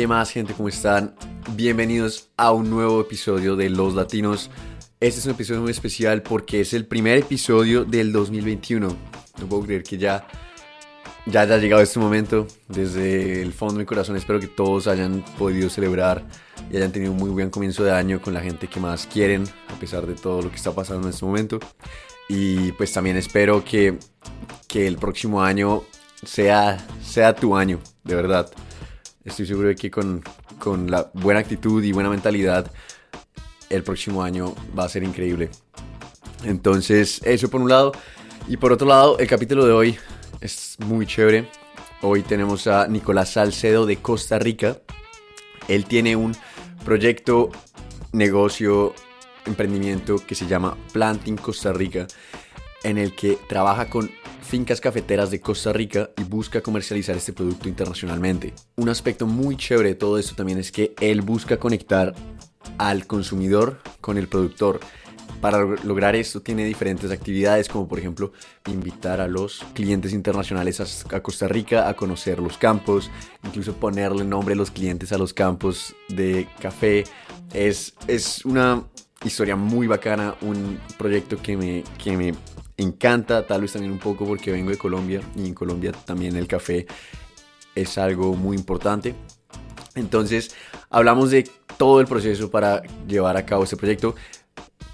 ¿Qué más gente? ¿Cómo están? Bienvenidos a un nuevo episodio de Los Latinos. Este es un episodio muy especial porque es el primer episodio del 2021. No puedo creer que ya, ya haya llegado este momento. Desde el fondo de mi corazón espero que todos hayan podido celebrar y hayan tenido un muy buen comienzo de año con la gente que más quieren, a pesar de todo lo que está pasando en este momento. Y pues también espero que, que el próximo año sea, sea tu año, de verdad. Estoy seguro de que con, con la buena actitud y buena mentalidad, el próximo año va a ser increíble. Entonces, eso por un lado. Y por otro lado, el capítulo de hoy es muy chévere. Hoy tenemos a Nicolás Salcedo de Costa Rica. Él tiene un proyecto, negocio, emprendimiento que se llama Planting Costa Rica, en el que trabaja con fincas cafeteras de Costa Rica y busca comercializar este producto internacionalmente. Un aspecto muy chévere de todo esto también es que él busca conectar al consumidor con el productor. Para lograr esto tiene diferentes actividades como por ejemplo invitar a los clientes internacionales a, Costa Rica a conocer los campos, incluso ponerle nombre a los clientes a los campos de café. Es, es una historia muy bacana, un proyecto que me, que me encanta, tal vez también un poco porque vengo de Colombia y en Colombia también el café es algo muy importante. Entonces, hablamos de todo el proceso para llevar a cabo este proyecto.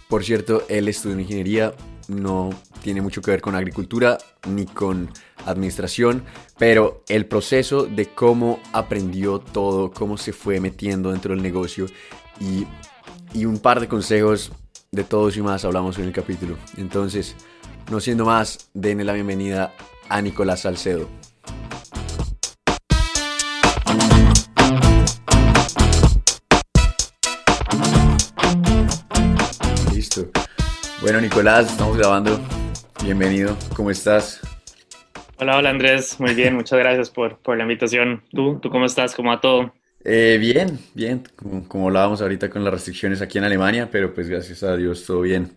Por cierto, él estudió ingeniería, no tiene mucho que ver con agricultura ni con administración, pero el proceso de cómo aprendió todo, cómo se fue metiendo dentro del negocio y, y un par de consejos de todos y más hablamos en el capítulo. Entonces, no siendo más, denle la bienvenida a Nicolás Salcedo. Listo. Bueno, Nicolás, estamos grabando. Bienvenido. ¿Cómo estás? Hola, hola Andrés. Muy bien, muchas gracias por, por la invitación. ¿Tú? ¿Tú cómo estás? ¿Cómo va todo? Eh, bien, bien. Como, como hablábamos ahorita con las restricciones aquí en Alemania, pero pues gracias a Dios todo bien.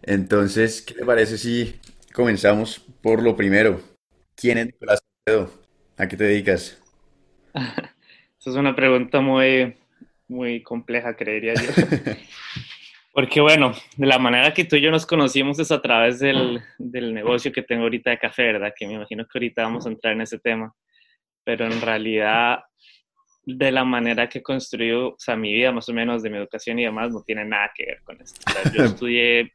Entonces, ¿qué te parece si comenzamos por lo primero? ¿Quién es Nicolás Salcedo? ¿A qué te dedicas? Esa es una pregunta muy, muy compleja, creería yo. Porque bueno, de la manera que tú y yo nos conocimos es a través del, del, negocio que tengo ahorita de café, ¿verdad? Que me imagino que ahorita vamos a entrar en ese tema. Pero en realidad, de la manera que he construido, o sea, mi vida más o menos, de mi educación y demás, no tiene nada que ver con esto. yo estudié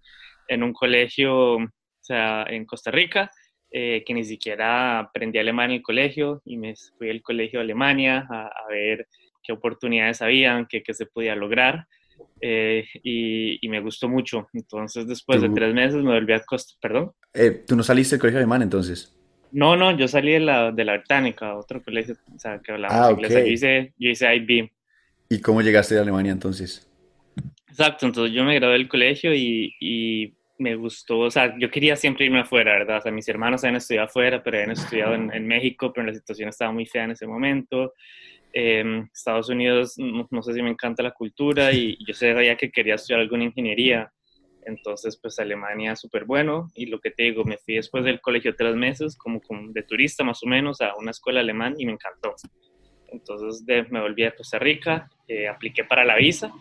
en un colegio, o sea, en Costa Rica, eh, que ni siquiera aprendí alemán en el colegio y me fui al colegio de Alemania a, ver qué oportunidades habían, qué, qué se podía lograr. Eh, y, me gustó mucho. Entonces, después de tres meses me volví a Costa... ¿Perdón? Eh, ¿Tú no saliste del colegio alemán entonces? No, no, yo salí de la, de la Británica, otro colegio, o sea, que hablaba Ah, inglés. ok. Yo hice, yo hice IB. ¿Y cómo llegaste de Alemania entonces? Exacto, entonces yo me gradué del colegio y, y me gustó, o sea, yo quería siempre irme afuera, ¿verdad? O sea, mis hermanos habían estudiado afuera, pero habían estudiado en, en México, pero la situación estaba muy fea en ese momento. Eh, Estados Unidos, no, no sé si me encanta la cultura y yo sabía que quería estudiar alguna ingeniería. Entonces, pues Alemania súper bueno. Y lo que te digo, me fui después del colegio tres meses, como, como de turista más o menos, a una escuela alemán y me encantó. Entonces de, me volví a Costa Rica, eh, apliqué para la visa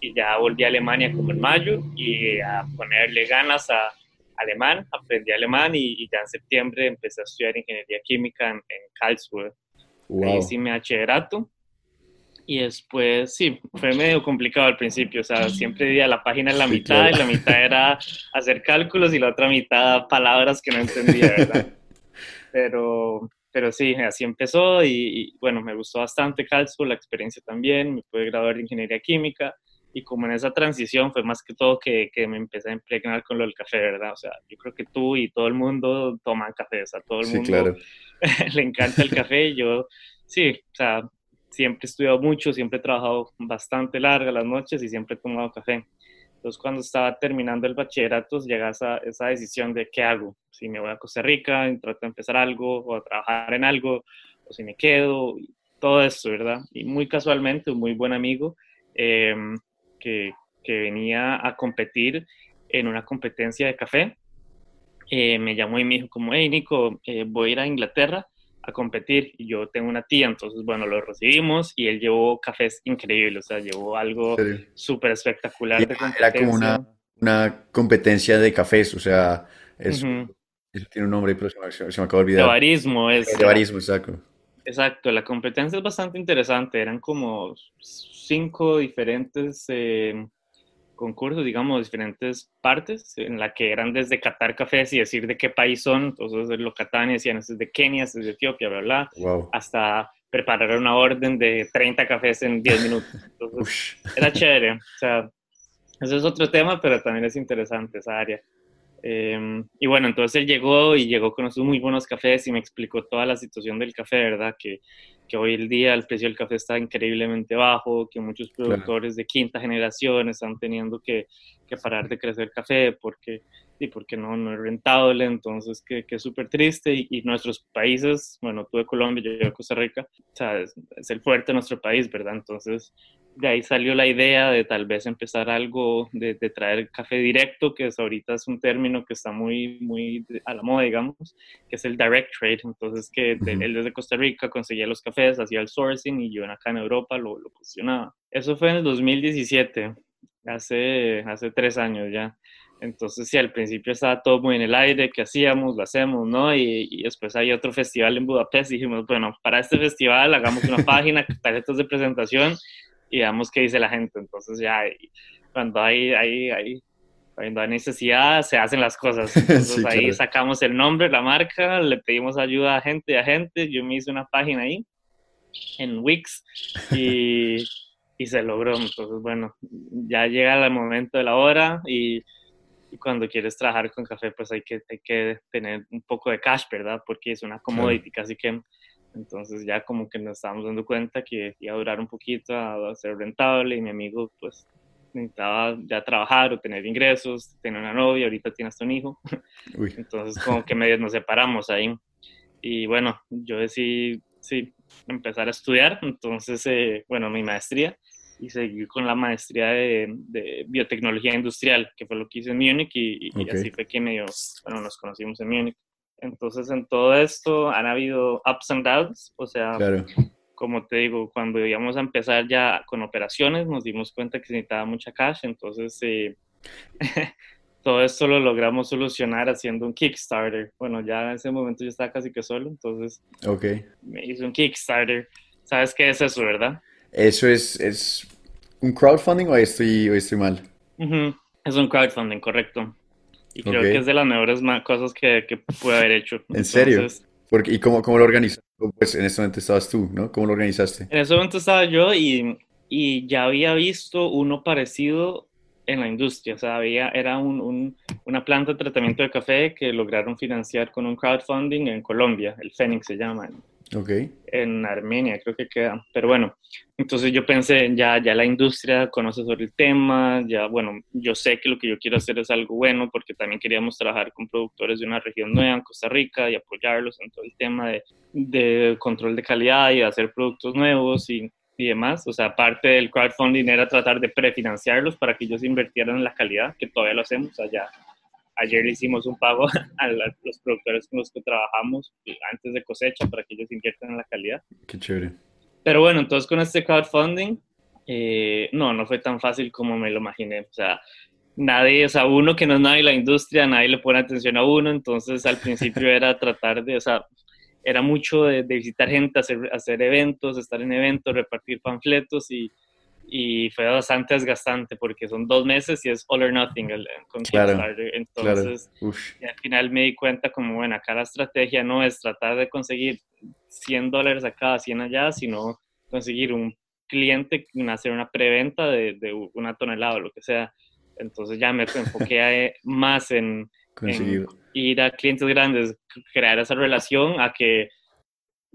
y ya volví a Alemania como en mayo y a ponerle ganas a alemán, aprendí alemán y, y ya en septiembre empecé a estudiar ingeniería química en, en Karlsruhe. Wow. hice mi bachillerato y después, sí, fue medio complicado al principio, o sea, siempre dividía la página en la Sí, mitad claro. y la mitad era hacer cálculos y la otra mitad palabras que no entendía, ¿verdad? Pero, pero sí, así empezó y, y, bueno, me gustó bastante Karlsruhe, la experiencia también, me pude graduar de ingeniería química y como en esa transición fue más que todo que, que me empecé a impregnar con lo del café, ¿verdad? O sea, yo creo que tú y todo el mundo toman café, o sea, todo el Sí, mundo claro. le encanta el café. Yo, sí, o sea, siempre he estudiado mucho, siempre he trabajado bastante larga las noches y siempre he tomado café. Entonces, cuando estaba terminando el bachillerato, llega esa, esa decisión de qué hago. Si me voy a Costa Rica trato de empezar algo o a trabajar en algo, o si me quedo, todo esto, ¿verdad? Y muy casualmente, un muy buen amigo eh, que, que venía a competir en una competencia de café, eh, me llamó y me dijo como, hey Nico, eh, voy a ir a Inglaterra a competir y yo tengo una tía, entonces bueno, lo recibimos y él llevó cafés increíbles, o sea, llevó algo súper espectacular. de era como una, una, competencia de cafés, o sea, es, eso tiene un nombre, pero se me, se me acaba de olvidar. Es. De barismo, exacto. Exacto, la competencia es bastante interesante, eran como cinco diferentes... Eh, concursos, digamos, diferentes partes, en la que eran desde catar cafés y decir de qué país son, entonces los catanes decían, este es de Kenia, este es de Etiopía, bla, bla, hasta preparar una orden de 30 cafés en 10 minutos. Entonces, era chévere, o sea, eso es otro tema, pero también es interesante esa área. Em, y bueno, entonces él llegó y llegó con esos muy buenos cafés y me explicó toda la situación del café, ¿verdad? Que que hoy el día el precio del café está increíblemente bajo, que muchos productores de quinta generación están teniendo que, que, parar de crecer café porque, y porque no, no es rentable, entonces que, que es súper triste. Y, nuestros países, bueno, tú de Colombia, yo de Costa Rica, o sea, es, es, el fuerte de nuestro país, ¿verdad? Entonces de ahí salió la idea de tal vez empezar algo, de, traer café directo, que es, ahorita es un término que está muy, muy a la moda, digamos, que es el direct trade. Entonces, que él desde Costa Rica conseguía los cafés, hacía el sourcing y yo acá en Europa lo, lo posicionaba. Eso fue en el 2017, hace, hace tres años ya. Entonces, sí, al principio estaba todo muy en el aire, ¿qué hacíamos? Lo hacemos, ¿no? Y, y, después hay otro festival en Budapest y dijimos, bueno, para este festival hagamos una página, tarjetas de presentación y veamos qué dice la gente. Entonces ya cuando hay, hay, hay, cuando hay necesidad se hacen las cosas. Entonces ahí sacamos el nombre, la marca, le pedimos ayuda a gente y a gente. Yo me hice una página ahí en Wix y, y se logró. Entonces, bueno, ya llega el momento de la hora y, cuando quieres trabajar con café, pues hay que, hay que tener un poco de cash, ¿verdad? Porque es una commodity, así que entonces ya como que nos estábamos dando cuenta que iba a durar un poquito a, ser rentable y mi amigo pues necesitaba ya trabajar o tener ingresos, tener una novia, ahorita tiene hasta un hijo. Entonces como que medio nos separamos ahí. Y bueno, yo decidí, sí, empezar a estudiar. Entonces, eh, bueno, mi maestría y seguí con la maestría de, biotecnología industrial, que fue lo que hice en Múnich y, y así fue que medio, bueno, nos conocimos en Múnich. Entonces, en todo esto han habido ups and downs, o sea, como te digo, cuando íbamos a empezar ya con operaciones, nos dimos cuenta que se necesitaba mucha cash, entonces eh, todo esto lo logramos solucionar haciendo un Kickstarter. Bueno, ya en ese momento yo estaba casi que solo, entonces okay. me hice un Kickstarter. ¿Sabes qué es eso, verdad? Eso es, es un crowdfunding o estoy, o estoy mal? Es un crowdfunding, correcto. Y creo que es de las mejores cosas que, que pude haber hecho. ¿En serio? Porque, ¿Y cómo, cómo lo organizaste? Pues en ese momento estabas tú, ¿no? ¿Cómo lo organizaste? En ese momento estaba yo y, y ya había visto uno parecido en la industria. O sea, había, era un, un, una planta de tratamiento de café que lograron financiar con un crowdfunding en Colombia, el Fénix se llama. Okay. En Armenia, creo que queda. Pero bueno, entonces yo pensé, ya, ya la industria conoce sobre el tema, ya, bueno, yo sé que lo que yo quiero hacer es algo bueno, porque también queríamos trabajar con productores de una región nueva en Costa Rica y apoyarlos en todo el tema de, de control de calidad y hacer productos nuevos y, y demás. O sea, parte del crowdfunding era tratar de prefinanciarlos para que ellos invirtieran en la calidad, que todavía lo hacemos allá Ayer le hicimos un pago a los productores con los que trabajamos antes de cosecha para que ellos inviertan en la calidad. Qué chévere. Pero bueno, entonces con este crowdfunding, eh, no, no fue tan fácil como me lo imaginé. O sea, nadie, o sea, uno que no es nadie en la industria, nadie le pone atención a uno, entonces al principio era tratar de, o sea, era mucho de, visitar gente, hacer, hacer eventos, estar en eventos, repartir panfletos y y fue bastante desgastante porque son dos meses y es all or nothing el, con Kickstarter. Entonces, al final me di cuenta como, bueno, acá la estrategia no es tratar de conseguir 100 dólares acá, 100 allá, sino conseguir un cliente, hacer una preventa de, de una tonelada o lo que sea. Entonces ya me enfoqué más en, ir a clientes grandes, crear esa relación a que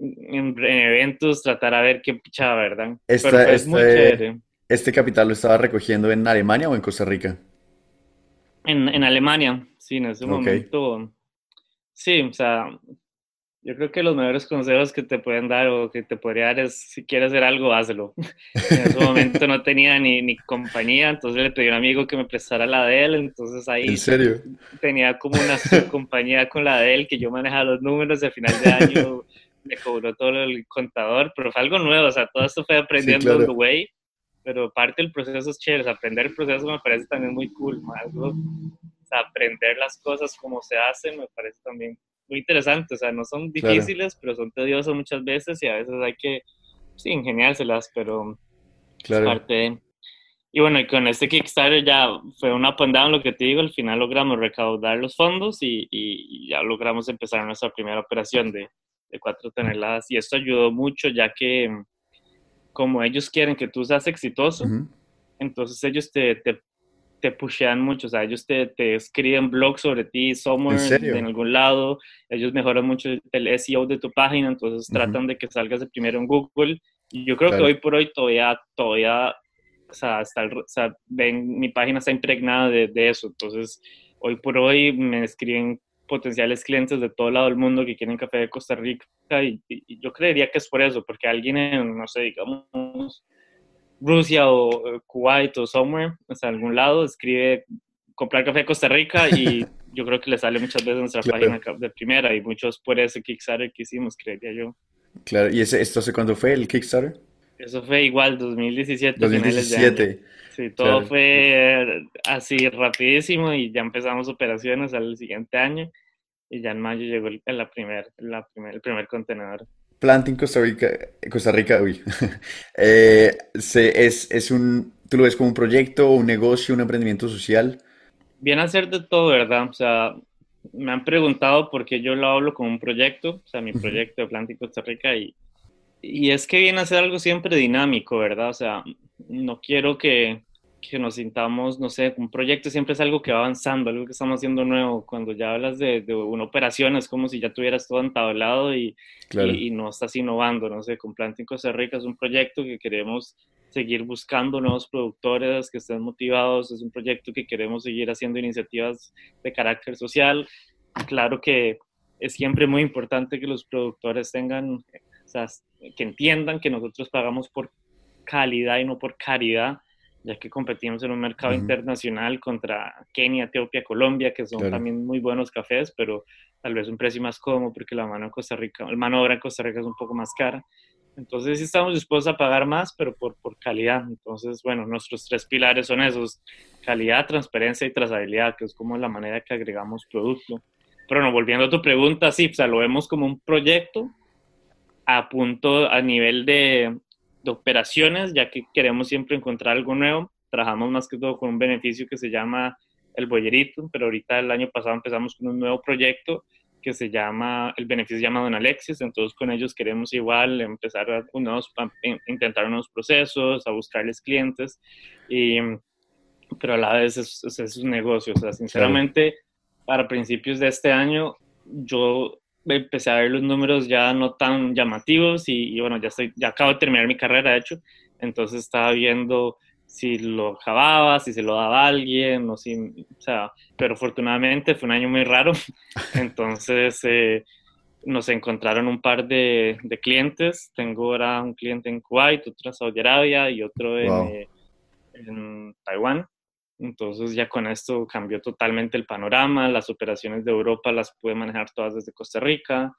en, eventos, tratar a ver qué pichaba, ¿verdad? Pero es muy chévere. ¿Este capital lo estaba recogiendo en Alemania o en Costa Rica? En, en Alemania, sí, en ese momento. Sí, o sea, yo creo que los mejores consejos que te pueden dar o que te podría dar es si quieres hacer algo, hazlo. en ese momento no tenía ni, ni, compañía, entonces le pedí a un amigo que me prestara la de él, entonces ahí ¿En serio? tenía como una compañía con la de él que yo manejaba los números y al final de año le cobró todo el contador, pero fue algo nuevo, o sea, todo esto fue aprendiendo sí, the way, pero parte del proceso es chévere, aprender el proceso me parece también muy cool, algo, o sea, aprender las cosas como se hacen me parece también muy interesante, o sea, no son difíciles, claro. pero son tediosas muchas veces y a veces hay que, sí, ingeniárselas, pero claro. es parte de... Y bueno, y con este Kickstarter ya fue una up lo que te digo, al final logramos recaudar los fondos y, y, y ya logramos empezar nuestra primera operación de, de 4 toneladas y esto ayudó mucho ya que como ellos quieren que tú seas exitoso, uh -huh. entonces ellos te, te, te, pushean mucho, o sea, ellos te, te escriben blogs sobre ti, somewhere, ¿En, en, algún lado, ellos mejoran mucho el SEO de tu página, entonces uh -huh. tratan de que salgas de primero en Google y yo creo claro. que hoy por hoy todavía, todavía o sea, hasta el, o sea, ven, mi página está impregnada de, de, eso. Entonces, hoy por hoy me escriben potenciales clientes de todo lado del mundo que quieren café de Costa Rica y, y, yo creería que es por eso, porque alguien en, no sé, digamos, Rusia o Kuwait o somewhere, o sea, algún lado, escribe comprar café de Costa Rica y yo creo que le sale muchas veces nuestra claro. página de primera y muchos por ese Kickstarter que hicimos, creería yo. Claro, ¿y ese, esto hace cuándo fue el Kickstarter? Eso fue igual, 2017. 2017. Sí, todo claro. fue así rapidísimo y ya empezamos operaciones al siguiente año y ya en mayo llegó el, la primer, la primer, el primer contenedor. Planting Costa Rica, Costa Rica, uy, eh, se, es, es un, ¿tú lo ves como un proyecto, un negocio, un emprendimiento social? Viene a ser de todo, ¿verdad? O sea, me han preguntado por qué yo lo hablo como un proyecto, o sea, mi proyecto de Planting Costa Rica y y es que viene a ser algo siempre dinámico, ¿verdad? O sea, no quiero que, que, nos sintamos, no sé, un proyecto siempre es algo que va avanzando, algo que estamos haciendo nuevo. Cuando ya hablas de, de una operación es como si ya tuvieras todo entablado y, claro. y, y, no estás innovando, no sé, con Planting Costa Rica es un proyecto que queremos seguir buscando nuevos productores que estén motivados, es un proyecto que queremos seguir haciendo iniciativas de carácter social. Claro que es siempre muy importante que los productores tengan sea, que entiendan que nosotros pagamos por calidad y no por caridad, ya que competimos en un mercado uh -huh. internacional contra Kenia, Etiopía, Colombia, que son claro. también muy buenos cafés, pero tal vez un precio más cómodo porque la mano en Costa Rica, la mano obra en Costa Rica es un poco más cara. Entonces sí estamos dispuestos a pagar más, pero por, por calidad. Entonces, bueno, nuestros tres pilares son esos, calidad, transparencia y trazabilidad, que es como la manera que agregamos producto. Pero no, volviendo a tu pregunta, sí, o sea, lo vemos como un proyecto, a punto a nivel de, de, operaciones, ya que queremos siempre encontrar algo nuevo. Trabajamos más que todo con un beneficio que se llama el bollerito, pero ahorita el año pasado empezamos con un nuevo proyecto que se llama, el beneficio se llama Don Alexis, entonces con ellos queremos igual empezar a, unos, intentar unos procesos, a buscarles clientes, y, pero a la vez es, es, es un negocio, o sea, sinceramente, para principios de este año, yo empecé a ver los números ya no tan llamativos y, y, bueno, ya, estoy, ya acabo de terminar mi carrera, de hecho, entonces estaba viendo si lo acababa, si se lo daba a alguien, o si, o sea, pero afortunadamente fue un año muy raro, entonces eh, nos encontraron un par de, de, clientes, tengo ahora un cliente en Kuwait, otro en Saudi Arabia y otro en, wow. eh, en Taiwán, entonces ya con esto cambió totalmente el panorama, las operaciones de Europa las pude manejar todas desde Costa Rica,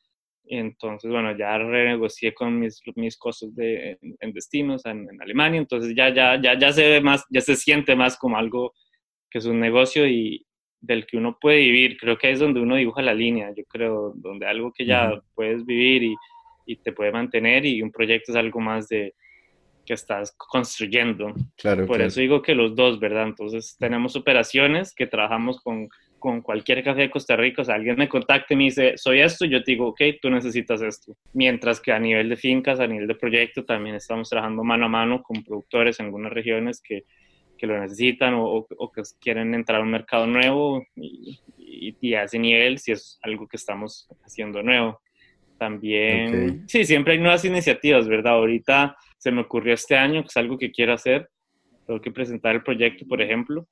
entonces bueno, ya renegocié con mis, mis costos de, en, en destinos en, en, Alemania, entonces ya, ya, ya, ya se ve más, ya se siente más como algo que es un negocio y del que uno puede vivir, creo que es donde uno dibuja la línea, yo creo, donde algo que ya puedes vivir y, y te puede mantener y un proyecto es algo más de, que estás construyendo. Claro, Por claro. eso digo que los dos, ¿verdad? Entonces tenemos operaciones que trabajamos con, con cualquier café de Costa Rica. O sea, alguien me contacta y me dice, soy esto, yo te digo, ok, tú necesitas esto. Mientras que a nivel de fincas, a nivel de proyecto, también estamos trabajando mano a mano con productores en algunas regiones que, que lo necesitan o, o, que quieren entrar a un mercado nuevo y, y, y, a ese nivel si es algo que estamos haciendo nuevo. También, okay. sí, siempre hay nuevas iniciativas, ¿verdad? Ahorita se me ocurrió este año, que es algo que quiero hacer. Tengo que presentar el proyecto, por ejemplo.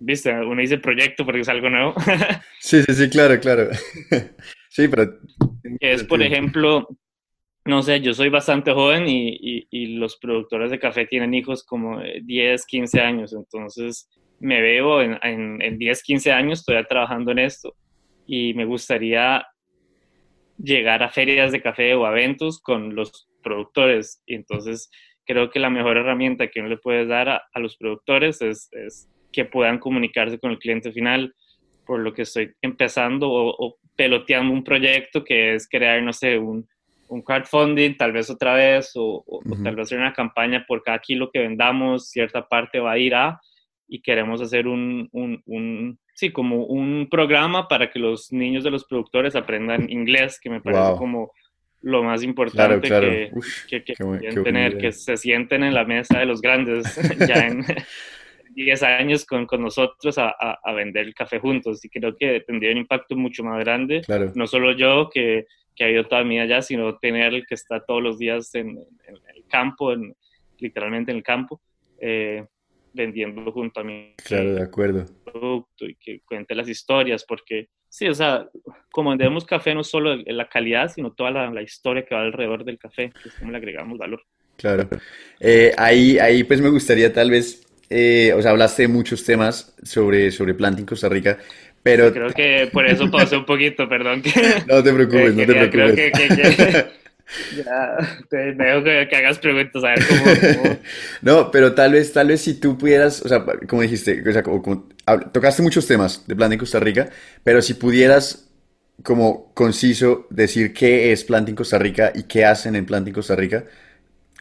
¿Viste? Uno dice proyecto porque es algo nuevo. sí, sí, sí, claro, claro. sí, pero... Es, por ejemplo, no sé, yo soy bastante joven y, y, y, los productores de café tienen hijos como 10, 15 años. Entonces, me veo en, en, en 10, 15 años todavía trabajando en esto y me gustaría llegar a ferias de café o eventos con los productores. Y entonces creo que la mejor herramienta que uno le puede dar a, los productores es, que puedan comunicarse con el cliente final, por lo que estoy empezando o, peloteando un proyecto que es crear, no sé, un, un crowdfunding, tal vez otra vez, o, tal vez hacer una campaña por cada kilo que vendamos, cierta parte va a ir a, y queremos hacer un, un, sí, como un programa para que los niños de los productores aprendan inglés, que me parece como lo más importante que, que, tener, que se sienten en la mesa de los grandes ya en 10 años con, con nosotros a, a, vender el café juntos. Y creo que tendría un impacto mucho más grande. No solo yo, que, que ha ido toda mi vida allá, sino tener el que está todos los días en, el campo, en, literalmente en el campo. Eh, vendiendo junto a mí. Claro, de acuerdo. Producto y que cuente las historias, porque sí, o sea, como vendemos café no solo la calidad, sino toda la, historia que va alrededor del café, que es como le agregamos valor. Claro. Eh, ahí, ahí pues me gustaría tal vez, eh, o sea, hablaste de muchos temas sobre, sobre Planting Costa Rica, pero... creo que por eso pasé un poquito, perdón. no te preocupes, no te preocupes. Creo que, ya, te dejo que, hagas preguntas, a ver cómo, No, pero tal vez, tal vez si tú pudieras, o sea, como dijiste, o sea, tocaste muchos temas de Planting Costa Rica, pero si pudieras, como conciso, decir qué es Planting Costa Rica y qué hacen en Planting Costa Rica,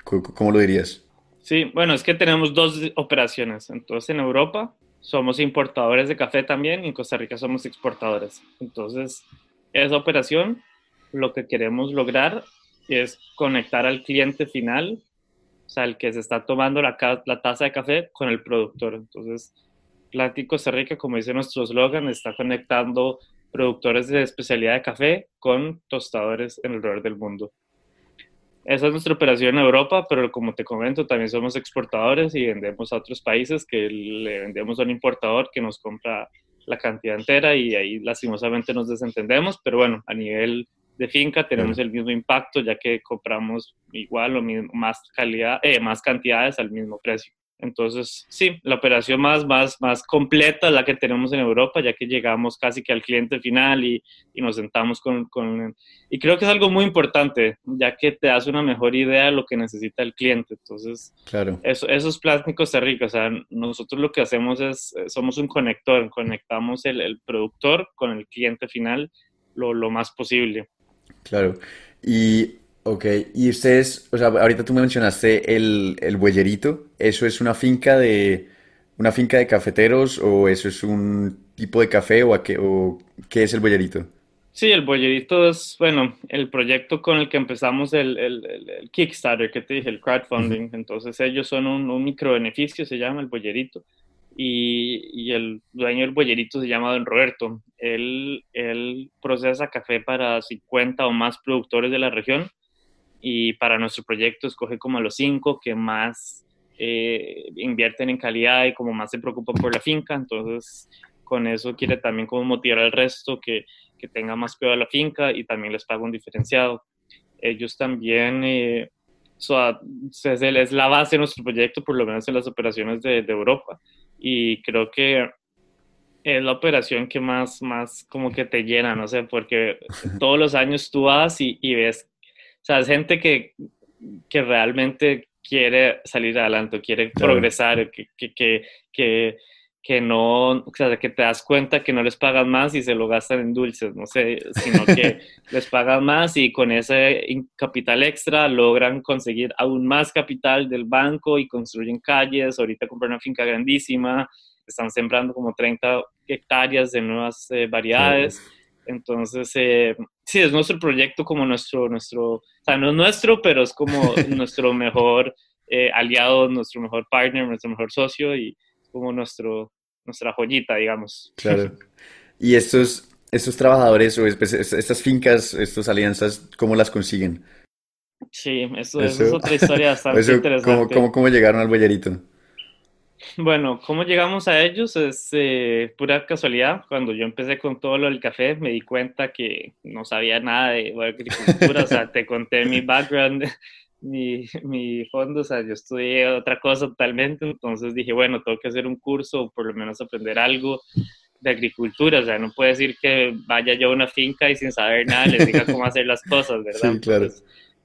¿cómo lo dirías? Sí, bueno, es que tenemos dos operaciones. Entonces, en Europa somos importadores de café también y en Costa Rica somos exportadores. Entonces, esa operación, lo que queremos lograr es conectar al cliente final, o sea, el que se está tomando la, taza de café con el productor. Entonces, Planting Costa Rica, como dice nuestro eslogan, está conectando productores de especialidad de café con tostadores en el alrededor del mundo. Esa es nuestra operación en Europa, pero como te comento, también somos exportadores y vendemos a otros países que le vendemos a un importador que nos compra la cantidad entera y ahí lastimosamente nos desentendemos, pero bueno, a nivel de finca tenemos el mismo impacto ya que compramos igual o más calidad, eh, más cantidades al mismo precio. Entonces, sí, la operación más, más, más completa es la que tenemos en Europa, ya que llegamos casi que al cliente final y, y nos sentamos con, con, Y creo que es algo muy importante, ya que te das una mejor idea de lo que necesita el cliente. Entonces, claro. eso, esos plásticos se Rica, o sea, nosotros lo que hacemos es, eh, somos un conector, conectamos el, el productor con el cliente final lo, lo más posible. Claro. Y, ok, y ustedes, o sea, ahorita tú me mencionaste el, el ¿eso es una finca de, una finca de cafeteros o eso es un tipo de café o, a qué, o qué es el bueyerito? Sí, el Boyerito es, bueno, el proyecto con el que empezamos el, el, el Kickstarter, que te dije, el crowdfunding. Entonces ellos son un, un micro beneficio, se llama el Boyerito y, el dueño del bollerito se llama Don Roberto. Él, él procesa café para 50 o más productores de la región y para nuestro proyecto escoge como a los cinco que más eh, invierten en calidad y como más se preocupan por la finca. Entonces, con eso quiere también como motivar al resto que, que tenga más cuidado la finca y también les paga un diferenciado. Ellos también... Eh, es la base de nuestro proyecto, por lo menos en las operaciones de, de Europa y creo que es la operación que más, más como que te llena, no sé, porque todos los años tú vas y, y ves, o sea, es gente que, que realmente quiere salir adelante, quiere progresar, que, que, que, que, no, o sea, que te das cuenta que no les pagan más y se lo gastan en dulces, no sé, sino que les pagan más y con ese capital extra logran conseguir aún más capital del banco y construyen calles, ahorita compran una finca grandísima, están sembrando como 30 hectáreas de nuevas eh, variedades. Entonces, eh, sí, es nuestro proyecto como nuestro, nuestro, o sea, no es nuestro, pero es como nuestro mejor eh, aliado, nuestro mejor partner, nuestro mejor socio y como nuestro, nuestra joyita, digamos. Claro. Y estos, estos trabajadores o estas fincas, estas alianzas, ¿cómo las consiguen? Sí, eso, es otra historia bastante interesante. ¿cómo, cómo, llegaron al bollerito? Bueno, cómo llegamos a ellos es eh, pura casualidad. Cuando yo empecé con todo lo del café, me di cuenta que no sabía nada de agricultura. o sea, te conté mi background mi, mi fondo, o sea, yo estudié otra cosa totalmente, entonces dije, bueno, tengo que hacer un curso o por lo menos aprender algo de agricultura, o sea, no puede decir que vaya yo a una finca y sin saber nada les diga cómo hacer las cosas, ¿verdad? Sí, claro.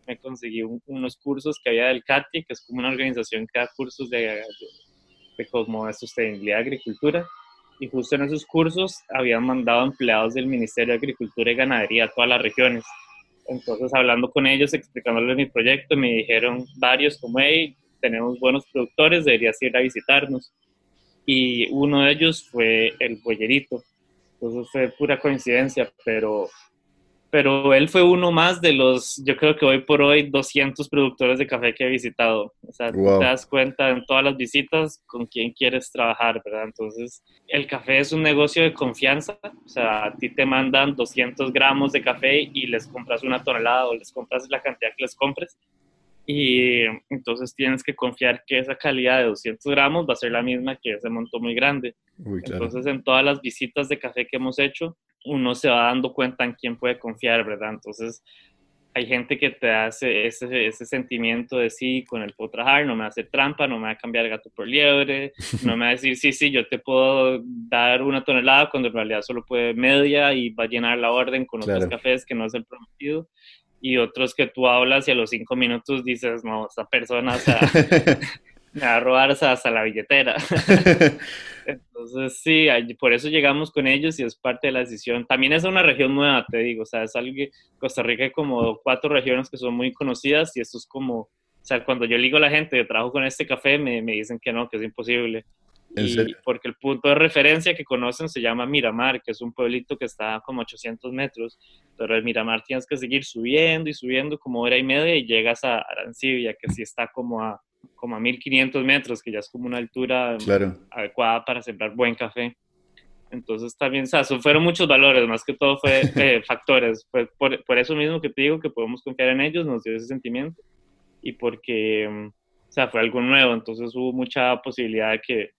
me conseguí unos cursos que había del CATI, que es como una organización que da cursos de, de, de como de sostenibilidad de agricultura, y justo en esos cursos habían mandado empleados del Ministerio de Agricultura y Ganadería a todas las regiones. Entonces, hablando con ellos, explicándoles mi proyecto, me dijeron varios como, hey, tenemos buenos productores, deberías ir a visitarnos. Y uno de ellos fue el Boyerito. Entonces fue pura coincidencia, pero pero él fue uno más de los, yo creo que hoy por hoy, 200 productores de café que he visitado. O sea, te das cuenta en todas las visitas con quién quieres trabajar, ¿verdad? Entonces, el café es un negocio de confianza. O sea, a ti te mandan 200 gramos de café y les compras una tonelada o les compras la cantidad que les compres. Y entonces tienes que confiar que esa calidad de 200 gramos va a ser la misma que ese monto muy grande. Entonces, en todas las visitas de café que hemos hecho, uno se va dando cuenta en quién puede confiar, ¿verdad? Entonces, hay gente que te hace ese, ese sentimiento de sí, con el puedo trabajar, no me hacer trampa, no me va a cambiar gato por liebre, no me va a decir, sí, sí, yo te puedo dar una tonelada cuando en realidad solo puede media y va a llenar la orden con otros cafés que no es el prometido. Y otros que tú hablas y a los cinco minutos dices, no, esta persona, o sea, me va a robar hasta la billetera. Entonces, sí, por eso llegamos con ellos y es parte de la decisión. También es una región nueva, te digo, o sea, es algo que Costa Rica hay como cuatro regiones que son muy conocidas y esto es como, o sea, cuando yo digo a la gente, yo trabajo con este café, me, me dicen que no, que es imposible. Y porque el punto de referencia que conocen se llama Miramar, que es un pueblito que está como 800 metros, pero el Miramar tienes que seguir subiendo y subiendo como hora y media y llegas a Arancibia, que sí está como a como a 1500 metros, que ya es como una altura adecuada para sembrar buen café. Entonces también, o sea, fueron muchos valores, más que todo fue eh, factores. Pues por, por, eso mismo que te digo que podemos confiar en ellos, nos dio ese sentimiento y porque, mm, o sea, fue algo nuevo, entonces hubo mucha posibilidad de que,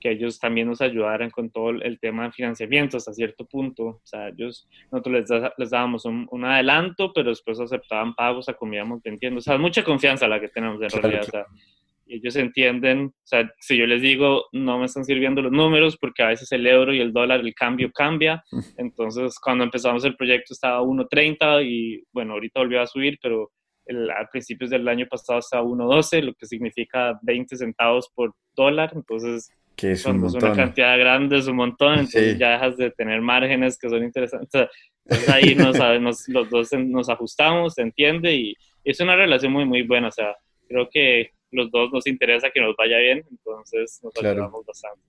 que ellos también nos ayudaran con todo el tema de financiamiento hasta cierto punto. O sea, ellos, nosotros les, les dábamos un, un, adelanto, pero después aceptaban pagos, acomíamos vendiendo. O sea, mucha confianza la que tenemos en realidad. O sea, ellos entienden, o sea, si yo les digo, no me están sirviendo los números porque a veces el euro y el dólar, el cambio cambia. Entonces, cuando empezamos el proyecto estaba 1.30 y bueno, ahorita volvió a subir, pero el, a principios del año pasado estaba 1.12, lo que significa 20 centavos por dólar. Entonces, que es cuando es una cantidad grande, es un montón, entonces ya dejas de tener márgenes que son interesantes. Entonces ahí nos, nos, los dos nos ajustamos, se entiende y es una relación muy, muy buena. O sea, creo que los dos nos interesa que nos vaya bien, entonces nos ayudamos bastante.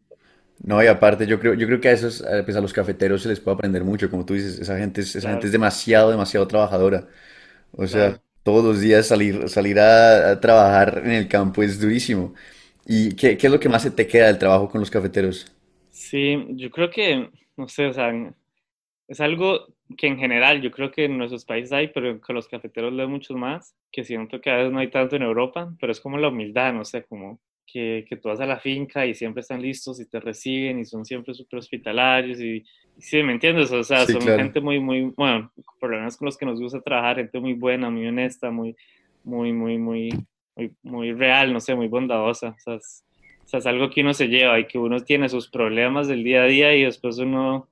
No, y aparte yo creo, yo creo que a esos, pues a los cafeteros se les puede aprender mucho, como tú dices, esa gente es, esa gente es demasiado, demasiado trabajadora. O sea, todos los días salir, salir a, trabajar en el campo es durísimo. ¿Y qué, qué, es lo que más se te queda del trabajo con los cafeteros? Sí, yo creo que, no sé, o sea, es algo que en general yo creo que en nuestros países hay, pero con los cafeteros leo muchos más, que siento que a veces no hay tanto en Europa, pero es como la humildad, no sé, como que, que tú vas a la finca y siempre están listos y te reciben y son siempre súper hospitalarios y, sí, ¿me entiendes? O sea, son gente muy, muy, bueno, por lo menos con los que nos gusta trabajar, gente muy buena, muy honesta, muy, muy, muy, muy, muy, muy real, no sé, muy bondadosa, o sea, es, o sea, es algo que uno se lleva y que uno tiene sus problemas del día a día y después uno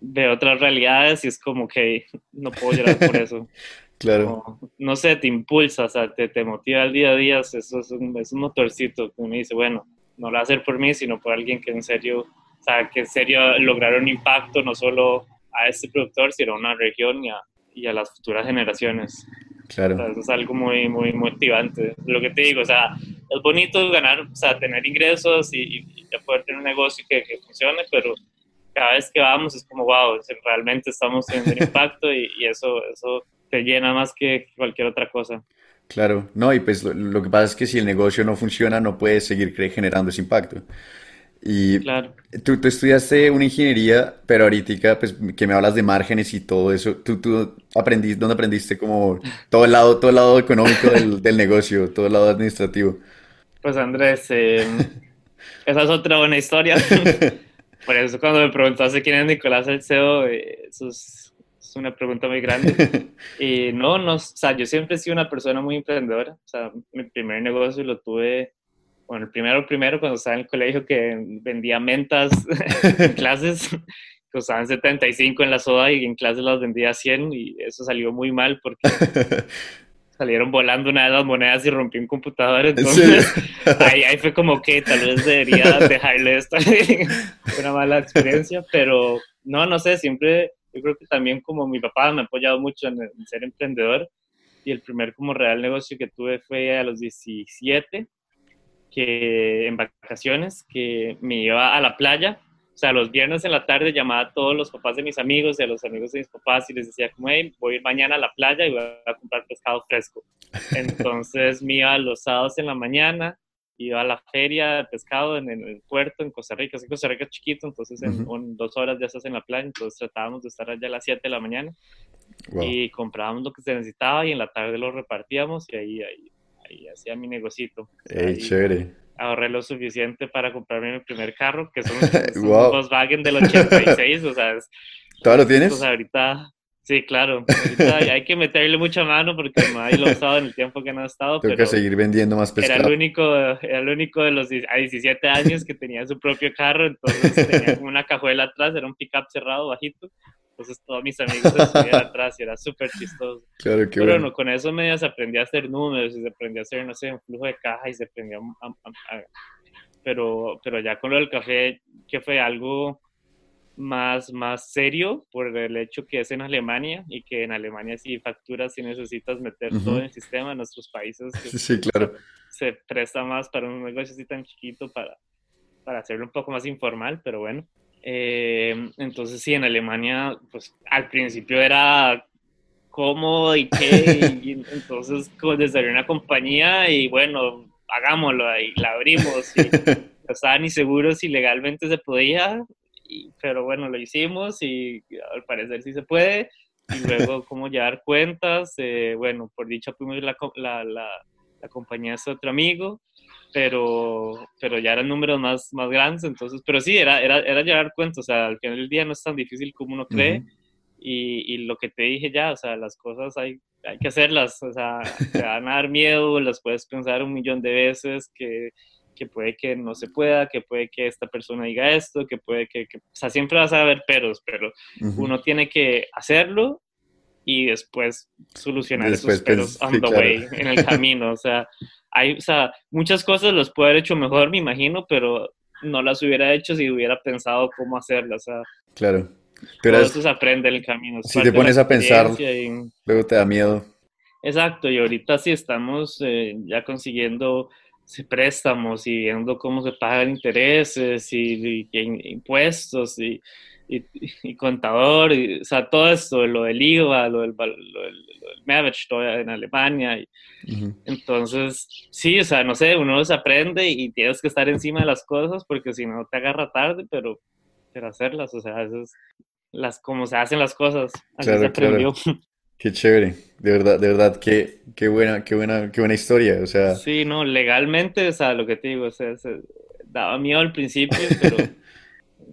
de otras realidades y es como que no puedo llorar por eso. claro. No, sé, te impulsa, o sea, te, te motiva al día a día, eso es un, es un motorcito que me dice, bueno, no lo va a hacer por mí, sino por alguien que en serio, o sea, que en serio lograr un impacto no solo a este productor, sino a una región y a, y a las futuras generaciones. Claro. eso es algo muy, muy motivante. Lo que te digo, o sea, es bonito ganar, o sea, tener ingresos y, y poder tener un negocio que, que funcione, pero cada vez que vamos es como, wow, realmente estamos teniendo impacto y, eso, eso te llena más que cualquier otra cosa. Claro, no, y pues lo, que pasa es que si el negocio no funciona, no puedes seguir generando ese impacto. Y claro. tú, tú, estudiaste una ingeniería, pero ahorita pues, que me hablas de márgenes y todo eso, ¿tú, tú aprendiste, dónde aprendiste como todo el lado, todo el lado económico del, del negocio, todo el lado administrativo? Pues Andrés, eh, esa es otra buena historia. Por eso cuando me preguntaste quién es Nicolás Alcedo, eh, eso es, una pregunta muy grande. y no, no, o sea, yo siempre he sido una persona muy emprendedora. O sea, mi primer negocio lo tuve bueno, el primero, primero, cuando estaba en el colegio que vendía mentas en clases, costaban 75 en la soda y en clases las vendía 100 y eso salió muy mal porque salieron volando una de las monedas y rompí un computador. Entonces, ahí, ahí, fue como que tal vez debería dejarle esta una mala experiencia, pero no, no sé, siempre, yo creo que también como mi papá me ha apoyado mucho en, en ser emprendedor y el primer como real negocio que tuve fue a los 17 que en vacaciones, que me iba a la playa. O sea, los viernes en la tarde llamaba a todos los papás de mis amigos y a los amigos de mis papás y les decía como, hey, voy a ir mañana a la playa y voy a comprar pescado fresco. Entonces me iba los sábados en la mañana, iba a la feria de pescado en, el puerto en Costa Rica. Es Costa Rica es chiquito, entonces en dos horas ya estás en la playa, entonces tratábamos de estar allá a las 7 de la mañana. Y comprábamos lo que se necesitaba y en la tarde lo repartíamos y ahí, ahí y hacía mi negocito. Ey, chévere. Ahorré lo suficiente para comprarme mi primer carro, que son, un Volkswagen del 86, o sea... ¿Todavía lo tienes? Pues ahorita, sí, claro. Ahorita hay que meterle mucha mano porque no lo he usado en el tiempo que no ha estado. Tengo que seguir vendiendo más pescado. Era el único, era el único de los a 17 años que tenía su propio carro, entonces tenía como una cajuela atrás, era un pickup cerrado, bajito. Entonces todos mis amigos estuvieron atrás y era súper chistoso. Claro, Pero bueno, con eso medio se aprendí a hacer números y se aprendió a hacer, no sé, un flujo de caja y se aprendió a, pero, pero ya con lo del café, que fue algo más, más serio por el hecho que es en Alemania y que en Alemania si facturas si necesitas meter todo en el sistema, en nuestros países sí, claro. se, presta más para un negocio así tan chiquito para, para hacerlo un poco más informal, pero bueno. Eh, entonces sí, en Alemania, pues al principio era cómo y qué, y, entonces desde una compañía y bueno, hagámoslo y la abrimos. Y no estaba ni seguro si legalmente se podía, pero bueno, lo hicimos y al parecer sí se puede. Y luego cómo llevar cuentas, eh, bueno, por dicha la, la, la, la compañía es otro amigo pero, pero ya eran números más, más grandes, entonces, pero sí, era, era, era llevar cuenta, o sea, al final del día no es tan difícil como uno cree, y, y, lo que te dije ya, o sea, las cosas hay, hay que hacerlas, o sea, te van a dar miedo, las puedes pensar un millón de veces, que, que puede que no se pueda, que puede que esta persona diga esto, que puede que, o sea, siempre vas a haber peros, pero uno tiene que hacerlo y después solucionar esos peros on the way, en el camino, o sea, hay, o sea, muchas cosas las puede haber hecho mejor, me imagino, pero no las hubiera hecho si hubiera pensado cómo hacerlas. O sea, claro. Pero eso se aprende en el camino. Si te pones a pensar, luego te da miedo. Exacto, y ahorita sí estamos eh, ya consiguiendo préstamos y viendo cómo se pagan intereses y impuestos y y, contador, y, o sea, todo esto, lo del IVA, lo del, lo del, en Alemania. Y, Entonces, sí, o sea, no sé, uno se aprende y tienes que estar encima de las cosas porque si no te agarra tarde, pero, pero hacerlas, o sea, eso es las, como se hacen las cosas, así se aprendió. Qué chévere, de verdad, de verdad, qué, qué buena, qué buena, qué buena historia, o sea. Sí, no, legalmente, o sea, lo que te digo, o sea, se daba miedo al principio, pero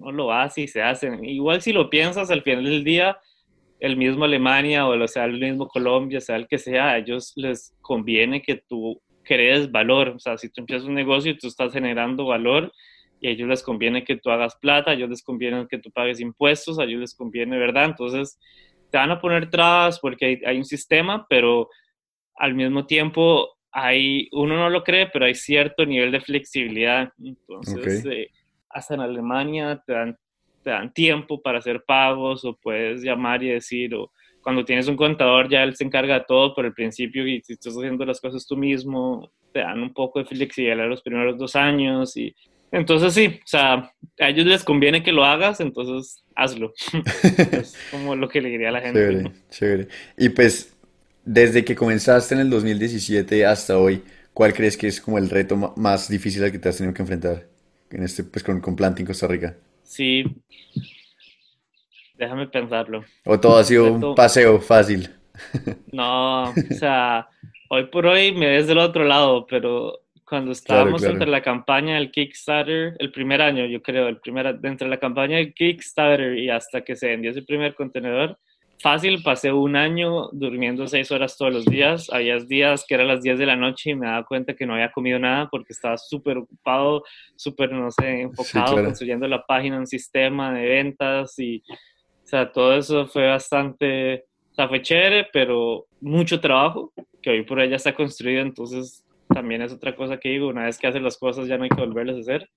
no lo hace y se hacen. Igual si lo piensas al final del día, el mismo Alemania o, sea, el mismo Colombia, sea el que sea, a ellos les conviene que tú crees valor. O sea, si tú empiezas un negocio y tú estás generando valor y a ellos les conviene que tú hagas plata, a ellos les conviene que tú pagues impuestos, a ellos les conviene, ¿verdad? Entonces, te van a poner trabas porque hay, un sistema, pero al mismo tiempo hay, uno no lo cree, pero hay cierto nivel de flexibilidad. Entonces, eh, hasta en Alemania te dan, te dan tiempo para hacer pagos o puedes llamar y decir, o cuando tienes un contador ya él se encarga de todo por el principio y si estás haciendo las cosas tú mismo, te dan un poco de flexibilidad los primeros dos años y entonces sí, o sea, a ellos les conviene que lo hagas, entonces hazlo. es como lo que le diría a la gente. Chévere, chévere. Y pues, desde que comenzaste en el 2017 hasta hoy, ¿cuál crees que es como el reto más difícil al que te has tenido que enfrentar? En este, pues con, con Planting Costa Rica? Sí, déjame pensarlo. ¿O todo ha sido un paseo fácil? No, o sea, hoy por hoy me ves del otro lado, pero cuando estábamos entre la campaña del Kickstarter, el primer año, yo creo, el primer, entre la campaña del Kickstarter y hasta que se vendió ese primer contenedor, fácil, pasé un año durmiendo seis horas todos los días. Había días que eran las 10 de la noche y me daba cuenta que no había comido nada porque estaba súper ocupado, súper, no sé, enfocado, construyendo la página, un sistema de ventas y, o sea, todo eso fue bastante, o sea, fue chévere, pero mucho trabajo, que hoy por hoy ya está construido, entonces también es otra cosa que digo, una vez que haces las cosas ya no hay que volverlas a hacer.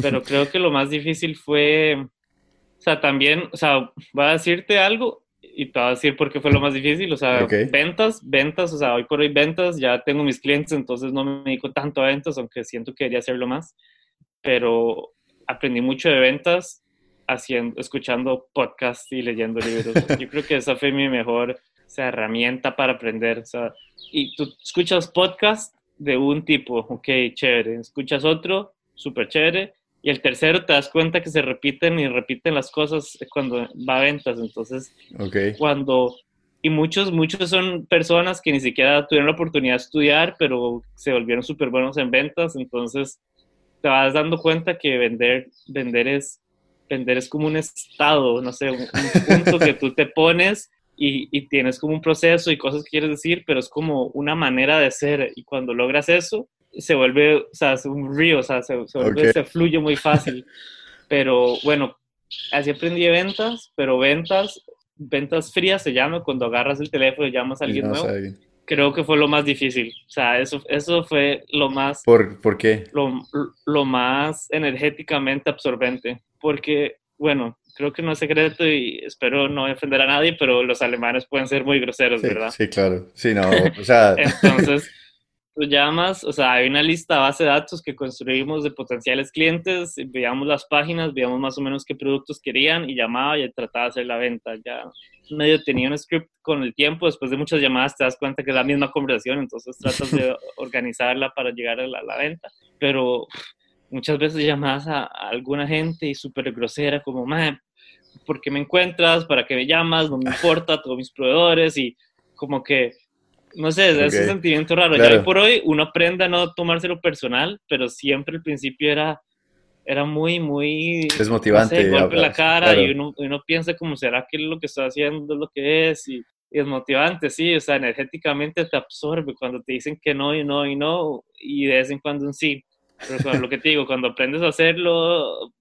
Pero creo que lo más difícil fue, o sea, también, o sea, voy a decirte algo, y te voy a decir por qué fue lo más difícil. O sea, ventas, ventas, o sea, hoy por hoy ventas, ya tengo mis clientes, entonces no me dedico tanto a ventas, aunque siento que debería hacerlo más. Pero aprendí mucho de ventas haciendo, escuchando podcasts y leyendo libros. Yo creo que esa fue mi mejor o sea, herramienta para aprender. O sea, y tú escuchas podcasts de un tipo, ok, chévere. Escuchas otro, súper chévere y el tercero te das cuenta que se repiten y repiten las cosas cuando va a ventas. Entonces, okay. cuando... Y muchos, muchos son personas que ni siquiera tuvieron la oportunidad de estudiar, pero se volvieron súper buenos en ventas. Entonces, te vas dando cuenta que vender, vender, es, vender es como un estado, no sé, un, punto que tú te pones y, y, tienes como un proceso y cosas que quieres decir, pero es como una manera de ser. Y cuando logras eso, se vuelve, o sea, un río, o sea, se, vuelve, se fluye muy fácil. Pero bueno, así aprendí ventas, pero ventas, ventas frías se llama cuando agarras el teléfono y llamas a alguien nuevo. Creo que fue lo más difícil. O sea, eso, eso fue lo más... ¿Por, ¿por qué? Lo, lo más energéticamente absorbente. Porque, bueno, creo que no es secreto y espero no ofender a nadie, pero los alemanes pueden ser muy groseros, ¿verdad? Sí, claro. Sí, no, o sea... Entonces tú llamas, o sea, hay una lista base de datos que construimos de potenciales clientes, veíamos las páginas, veíamos más o menos qué productos querían y llamaba y trataba de hacer la venta. Ya medio tenía un script con el tiempo, después de muchas llamadas te das cuenta que es la misma conversación, entonces tratas de organizarla para llegar a la, venta. Pero muchas veces llamas a, alguna gente y súper grosera, como, ¿por qué me encuentras? ¿Para qué me llamas? No me importa, todos mis proveedores y como que no sé, es ese sentimiento raro. Ya hoy por hoy uno aprende a no tomárselo personal, pero siempre al principio era, era muy, muy... Desmotivante. No golpe en la cara y uno, uno, piensa como, ¿será que lo que estoy haciendo es lo que es? Y, es motivante, sí, o sea, energéticamente te absorbe cuando te dicen que no y no y no, y de vez en cuando un sí. Pero lo que te digo, cuando aprendes a hacerlo,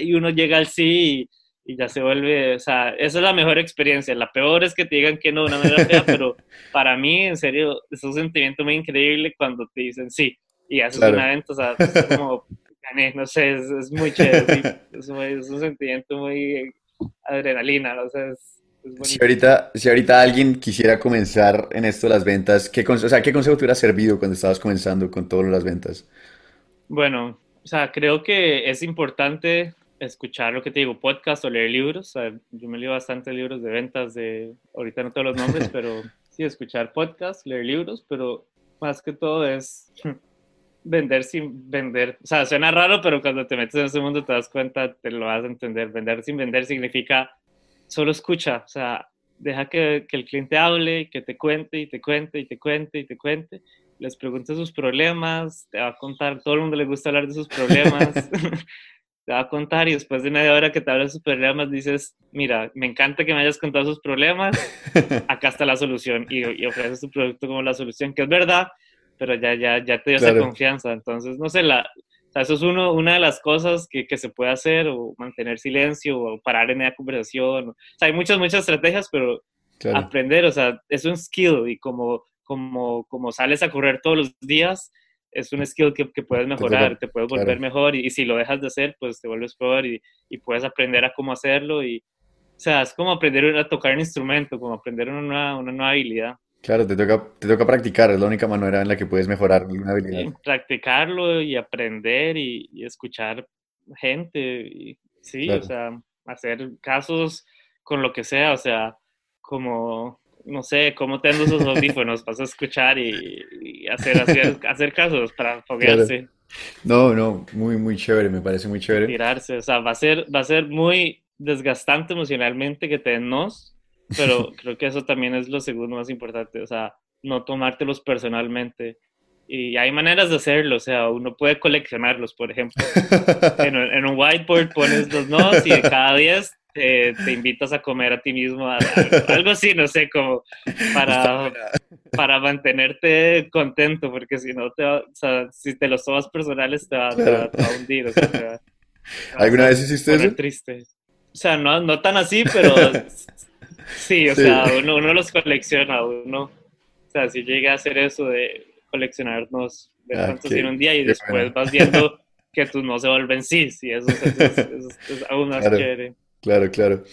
y uno llega al sí y ya se vuelve, o sea, esa es la mejor experiencia. La peor es que te digan que no de una manera fea, pero para mí, en serio, es un sentimiento muy increíble cuando te dicen sí y haces una venta, o sea, es como, no sé, es, muy chévere, es, un sentimiento muy adrenalina, o sea, es, si ahorita, si ahorita alguien quisiera comenzar en esto de las ventas, ¿qué, o sea, ¿qué consejo te hubiera servido cuando estabas comenzando con todas las ventas? Bueno, o sea, creo que es importante escuchar lo que te digo, podcast o leer libros. yo me leo bastante libros de ventas de, ahorita no todos los nombres, pero sí, escuchar podcast, leer libros, pero más que todo es vender sin vender. O sea, suena raro, pero cuando te metes en ese mundo te das cuenta, te lo vas a entender. Vender sin vender significa solo escucha, o sea, deja que, que el cliente hable, que te cuente y te cuente y te cuente y te cuente. Les pregunta sus problemas, te va a contar, todo el mundo le gusta hablar de sus problemas. te va a contar y después de media hora que te habla de sus problemas dices, mira, me encanta que me hayas contado sus problemas, acá está la solución y, y ofreces tu producto como la solución, que es verdad, pero ya, ya, ya te dio esa confianza. Entonces, no sé, la, eso es uno, una de las cosas que, que, se puede hacer, o mantener silencio, o parar en la conversación. O sea, hay muchas, muchas estrategias, pero aprender, o sea, es un skill y como, como, como sales a correr todos los días, es un skill que, que puedes mejorar, te, puedes volver mejor y, si lo dejas de hacer, pues te vuelves peor y, y, puedes aprender a cómo hacerlo y, o sea, es como aprender a tocar un instrumento, como aprender una nueva, una nueva habilidad. Claro, te toca, te toca practicar, es la única manera en la que puedes mejorar una habilidad. practicarlo y aprender y, escuchar gente, y, sí, o sea, hacer casos con lo que sea, o sea, como no sé, cómo tengo esos audífonos, vas a escuchar y, hacer, hacer, hacer, casos para foguearse. No, no, muy, muy chévere, me parece muy chévere. Tirarse, o sea, va a ser, va a ser muy desgastante emocionalmente que te den nos, pero creo que eso también es lo segundo más importante, o sea, no tomártelos personalmente. Y hay maneras de hacerlo, o sea, uno puede coleccionarlos, por ejemplo. en, en un whiteboard pones los nos y de cada 10 te, invitas a comer a ti mismo, algo así, no sé, como para, para mantenerte contento, porque si no, te o sea, si te los tomas personales te va, a hundir. O sea, ¿Alguna vez hiciste eso? triste. O sea, no, no tan así, pero sí, o sea, uno, uno los colecciona, uno, o sea, si llega a hacer eso de coleccionarnos de ah, en un día y después vas viendo que tus no se vuelven sí, y eso, es aún más claro, chévere. Claro, claro.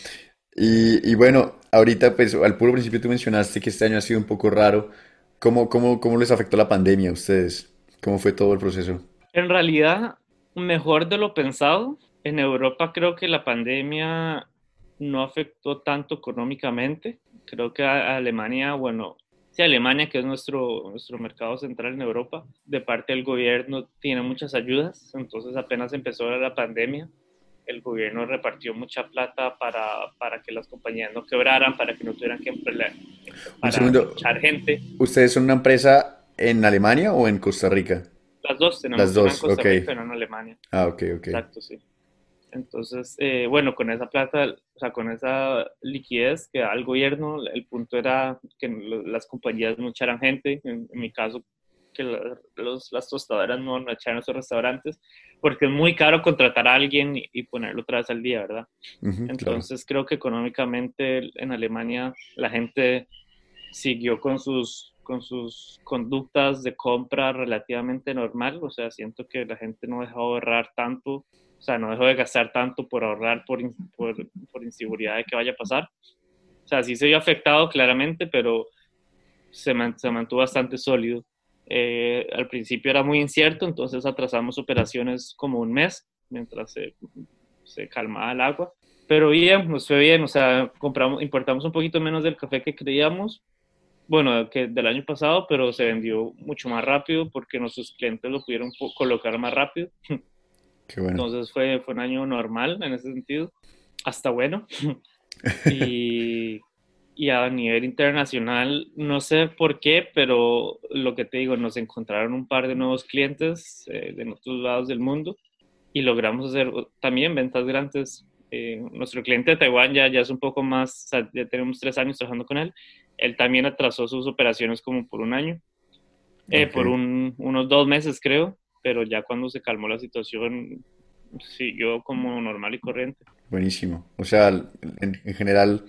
Y, bueno, ahorita pues al puro principio tú mencionaste que este año ha sido un poco raro. ¿Cómo, cómo, cómo les afectó la pandemia a ustedes? ¿Cómo fue todo el proceso? En realidad, mejor de lo pensado. En Europa creo que la pandemia no afectó tanto económicamente. Creo que Alemania, bueno, Sí, Alemania, que es nuestro, nuestro mercado central en Europa, de parte del gobierno tiene muchas ayudas, entonces apenas empezó la pandemia, el gobierno repartió mucha plata para, para que las compañías no quebraran, para que no tuvieran que emplear, para gente. ¿Ustedes son una empresa en Alemania o en Costa Rica? Las dos, tenemos Las dos, en Costa Rica, pero en Alemania. Ah, ok, ok. Exacto, sí. Entonces, eh, bueno, con esa plata, o sea, con esa liquidez que da el gobierno, el punto era que las compañías no echaran gente, en, mi caso, que los, las tostadoras no, no echaran esos restaurantes, porque es muy caro contratar a alguien y, ponerlo otra vez al día, ¿verdad? Entonces, creo que económicamente en Alemania la gente siguió con sus con sus conductas de compra relativamente normal, o sea, siento que la gente no dejó de ahorrar tanto o sea, no dejó de gastar tanto por ahorrar por, por, por, inseguridad de que vaya a pasar. O sea, sí se vio afectado claramente, pero se, se mantuvo bastante sólido. Eh, al principio era muy incierto, entonces atrasamos operaciones como un mes mientras se, se calmaba el agua. Pero bien, nos fue bien, o sea, compramos, importamos un poquito menos del café que creíamos, bueno, que del año pasado, pero se vendió mucho más rápido porque nuestros clientes lo pudieron colocar más rápido. Entonces fue, fue un año normal en ese sentido, hasta bueno. y, y, a nivel internacional, no sé por qué, pero lo que te digo, nos encontraron un par de nuevos clientes eh, de otros lados del mundo y logramos hacer también ventas grandes. Eh, nuestro cliente de Taiwán ya, ya es un poco más, ya tenemos tres años trabajando con él. Él también atrasó sus operaciones como por un año, eh, por un, unos dos meses creo pero ya cuando se calmó la situación siguió como normal y corriente. Buenísimo. O sea, en, general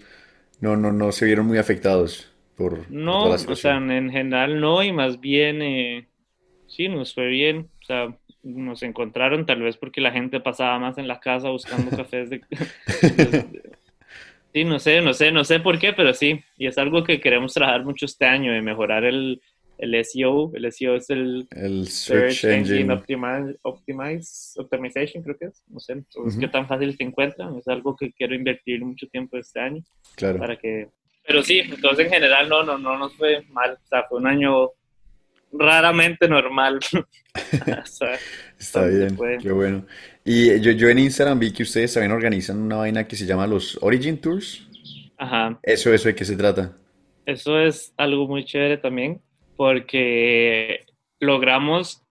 no, no, no se vieron muy afectados por, no, toda o sea, en general no, y más bien eh, sí, nos fue bien. O sea, nos encontraron tal vez porque la gente pasaba más en la casa buscando cafés de... sí, no sé, no sé, no sé por qué, pero sí, y es algo que queremos trabajar mucho este año, de mejorar el, el SEO. El SEO es el, Search, Engine, Optimize, Optimization, creo que es. No sé, entonces, qué tan fácil se encuentra. Es algo que quiero invertir mucho tiempo este año. Claro. Para que... Pero sí, entonces en general no, no, no nos fue mal. O sea, fue un año raramente normal. Está bien, qué bueno. Y yo, yo en Instagram vi que ustedes también organizan una vaina que se llama los Origin Tours. Ajá. Eso, eso, ¿de qué se trata? Eso es algo muy chévere también porque logramos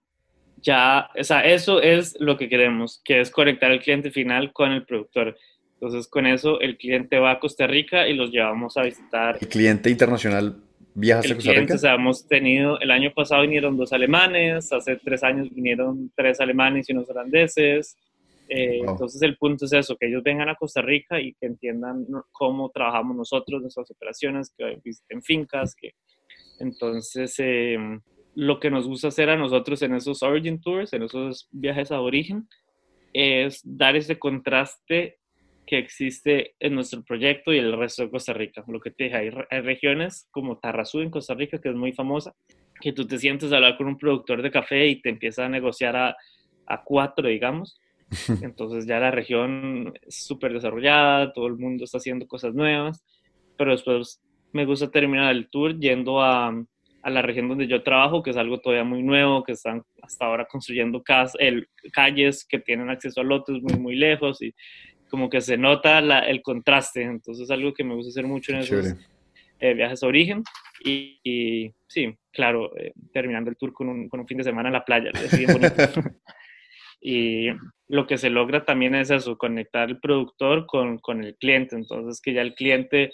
ya, o sea, eso es lo que queremos, que es conectar al cliente final con el productor. Entonces, con eso, el cliente va a Costa Rica y los llevamos a visitar. ¿El cliente internacional viaja a Costa Rica? Cliente, o sea, hemos tenido, el año pasado vinieron dos alemanes, hace tres años vinieron tres alemanes y unos holandeses. Eh, entonces, el punto es eso, que ellos vengan a Costa Rica y que entiendan cómo trabajamos nosotros, nuestras operaciones, que visiten fincas, que entonces, em, lo que nos gusta hacer a nosotros en esos Origin Tours, en esos viajes a origen, es dar ese contraste que existe en nuestro proyecto y el resto de Costa Rica. Lo que te dije, hay, regiones como Tarrazú en Costa Rica, que es muy famosa, que tú te sientes a hablar con un productor de café y te empieza a negociar a, a cuatro, digamos. Entonces ya la región es súper desarrollada, todo el mundo está haciendo cosas nuevas, pero después me gusta terminar el tour yendo a, a, la región donde yo trabajo, que es algo todavía muy nuevo, que están hasta ahora construyendo el, calles que tienen acceso a lotes muy, muy lejos y como que se nota la, el contraste. Entonces es algo que me gusta hacer mucho en esos eh, viajes a origen. Y, sí, claro, eh, terminando el tour con un, con un, fin de semana en la playa. y, lo que se logra también es eso, conectar el productor con, con el cliente. Entonces, que ya el cliente,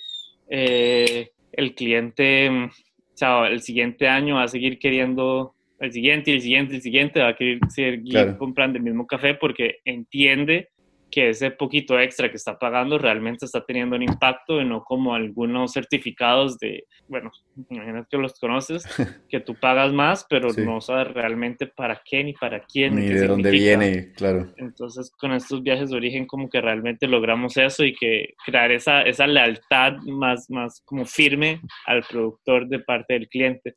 eh, el cliente, el siguiente año va a seguir queriendo, el siguiente, y el siguiente, el siguiente, va a querer seguir comprando el mismo café porque entiende que ese poquito extra que está pagando realmente está teniendo un impacto y no como algunos certificados de, bueno, imagínate que los conoces, que tú pagas más, pero no sabes realmente para qué ni para quién. Ni de dónde viene, claro. Entonces, con estos viajes de origen como que realmente logramos eso y que crear esa, esa lealtad más, más como firme al productor de parte del cliente.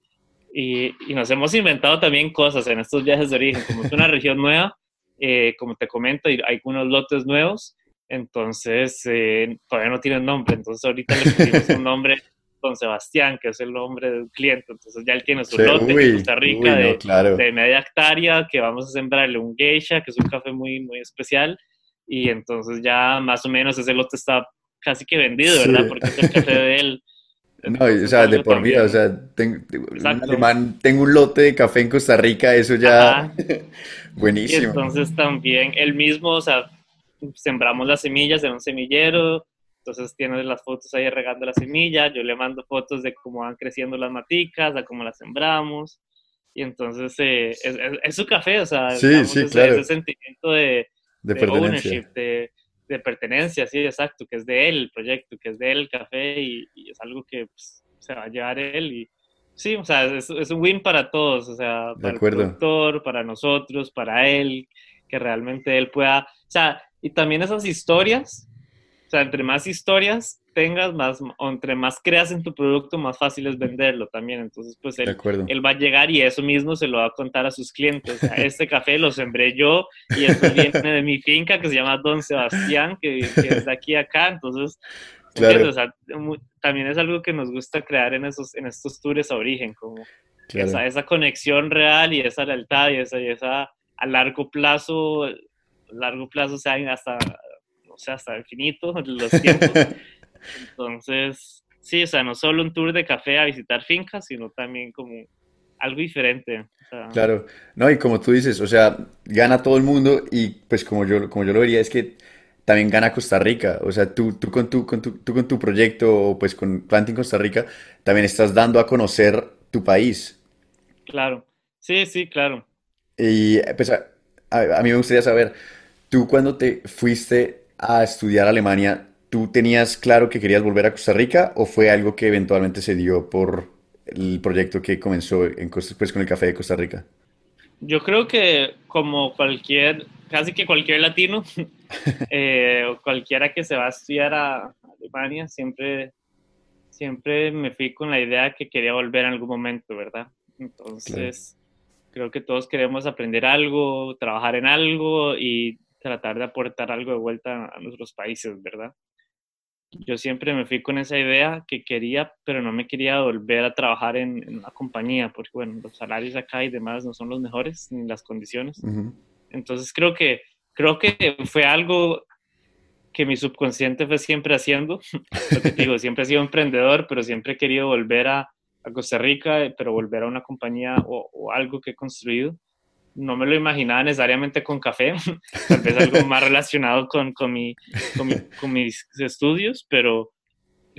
Y, y nos hemos inventado también cosas en estos viajes de origen, como es una región nueva, eh, como te comento, hay algunos lotes nuevos, entonces eh, todavía no tienen nombre, entonces ahorita le pusimos un nombre Don Sebastián, que es el nombre del cliente, entonces ya él tiene su lote en Costa Rica de, media hectárea, que vamos a sembrarle un geisha, que es un café muy, muy especial, y entonces ya más o menos ese lote está casi que vendido, ¿verdad? Porque es el café de él. no, o sea, de por vida, o sea, tengo, un tengo un lote de café en Costa Rica, eso ya... Buenísimo. Y entonces también el mismo, o sea, sembramos las semillas en un semillero, entonces tienes las fotos ahí regando la semilla, yo le mando fotos de cómo van creciendo las maticas, de cómo las sembramos, y entonces eh, es, su café, o sea, sí, ese, sentimiento de, de, ownership, de, de, pertenencia, sí, exacto, que es de él el proyecto, que es de él el café, y, es algo que pues, se va a llevar él, y Sí, o sea, es, un win para todos, o sea, para el productor, para nosotros, para él, que realmente él pueda, o sea, y también esas historias, o sea, entre más historias tengas, más, o entre más creas en tu producto, más fácil es venderlo también. Entonces, pues él, él va a llegar y eso mismo se lo va a contar a sus clientes. este café lo sembré yo y esto viene de mi finca que se llama Don Sebastián, que, que es de aquí a acá. Entonces, Claro. también es algo que nos gusta crear en, esos, en estos tours a origen, como esa, esa, conexión real y esa lealtad y esa, y esa a largo plazo, largo plazo, o sea, hasta, o sea, hasta infinito los tiempos. Entonces, sí, o sea, no solo un tour de café a visitar fincas, sino también como algo diferente. claro, no, y como tú dices, o sea, gana todo el mundo y pues como yo, como yo lo vería es que también gana Costa Rica. O sea, tú, tú, con, tu, con, tu, tú con tu proyecto, pues con Planting Costa Rica, también estás dando a conocer tu país. Claro, sí, sí, claro. Y pues a, a, mí me gustaría saber, tú cuando te fuiste a estudiar a Alemania, ¿tú tenías claro que querías volver a Costa Rica o fue algo que eventualmente se dio por el proyecto que comenzó en, pues, con el café de Costa Rica? Yo creo que como cualquier, casi que cualquier latino, eh, o cualquiera que se va a estudiar a Alemania, siempre, siempre me fui con la idea que quería volver en algún momento, ¿verdad? Entonces, creo que todos queremos aprender algo, trabajar en algo y tratar de aportar algo de vuelta a nuestros países, ¿verdad? Yo siempre me fui con esa idea que quería, pero no me quería volver a trabajar en, una compañía, porque bueno, los salarios acá y demás no son los mejores, ni las condiciones. Entonces creo que, creo que fue algo que mi subconsciente fue siempre haciendo. Lo que digo, siempre he sido emprendedor, pero siempre he querido volver a, a Costa Rica, pero volver a una compañía o, o algo que he construido no me lo imaginaba necesariamente con café, tal vez algo más relacionado con, con, mi, con, mis estudios, pero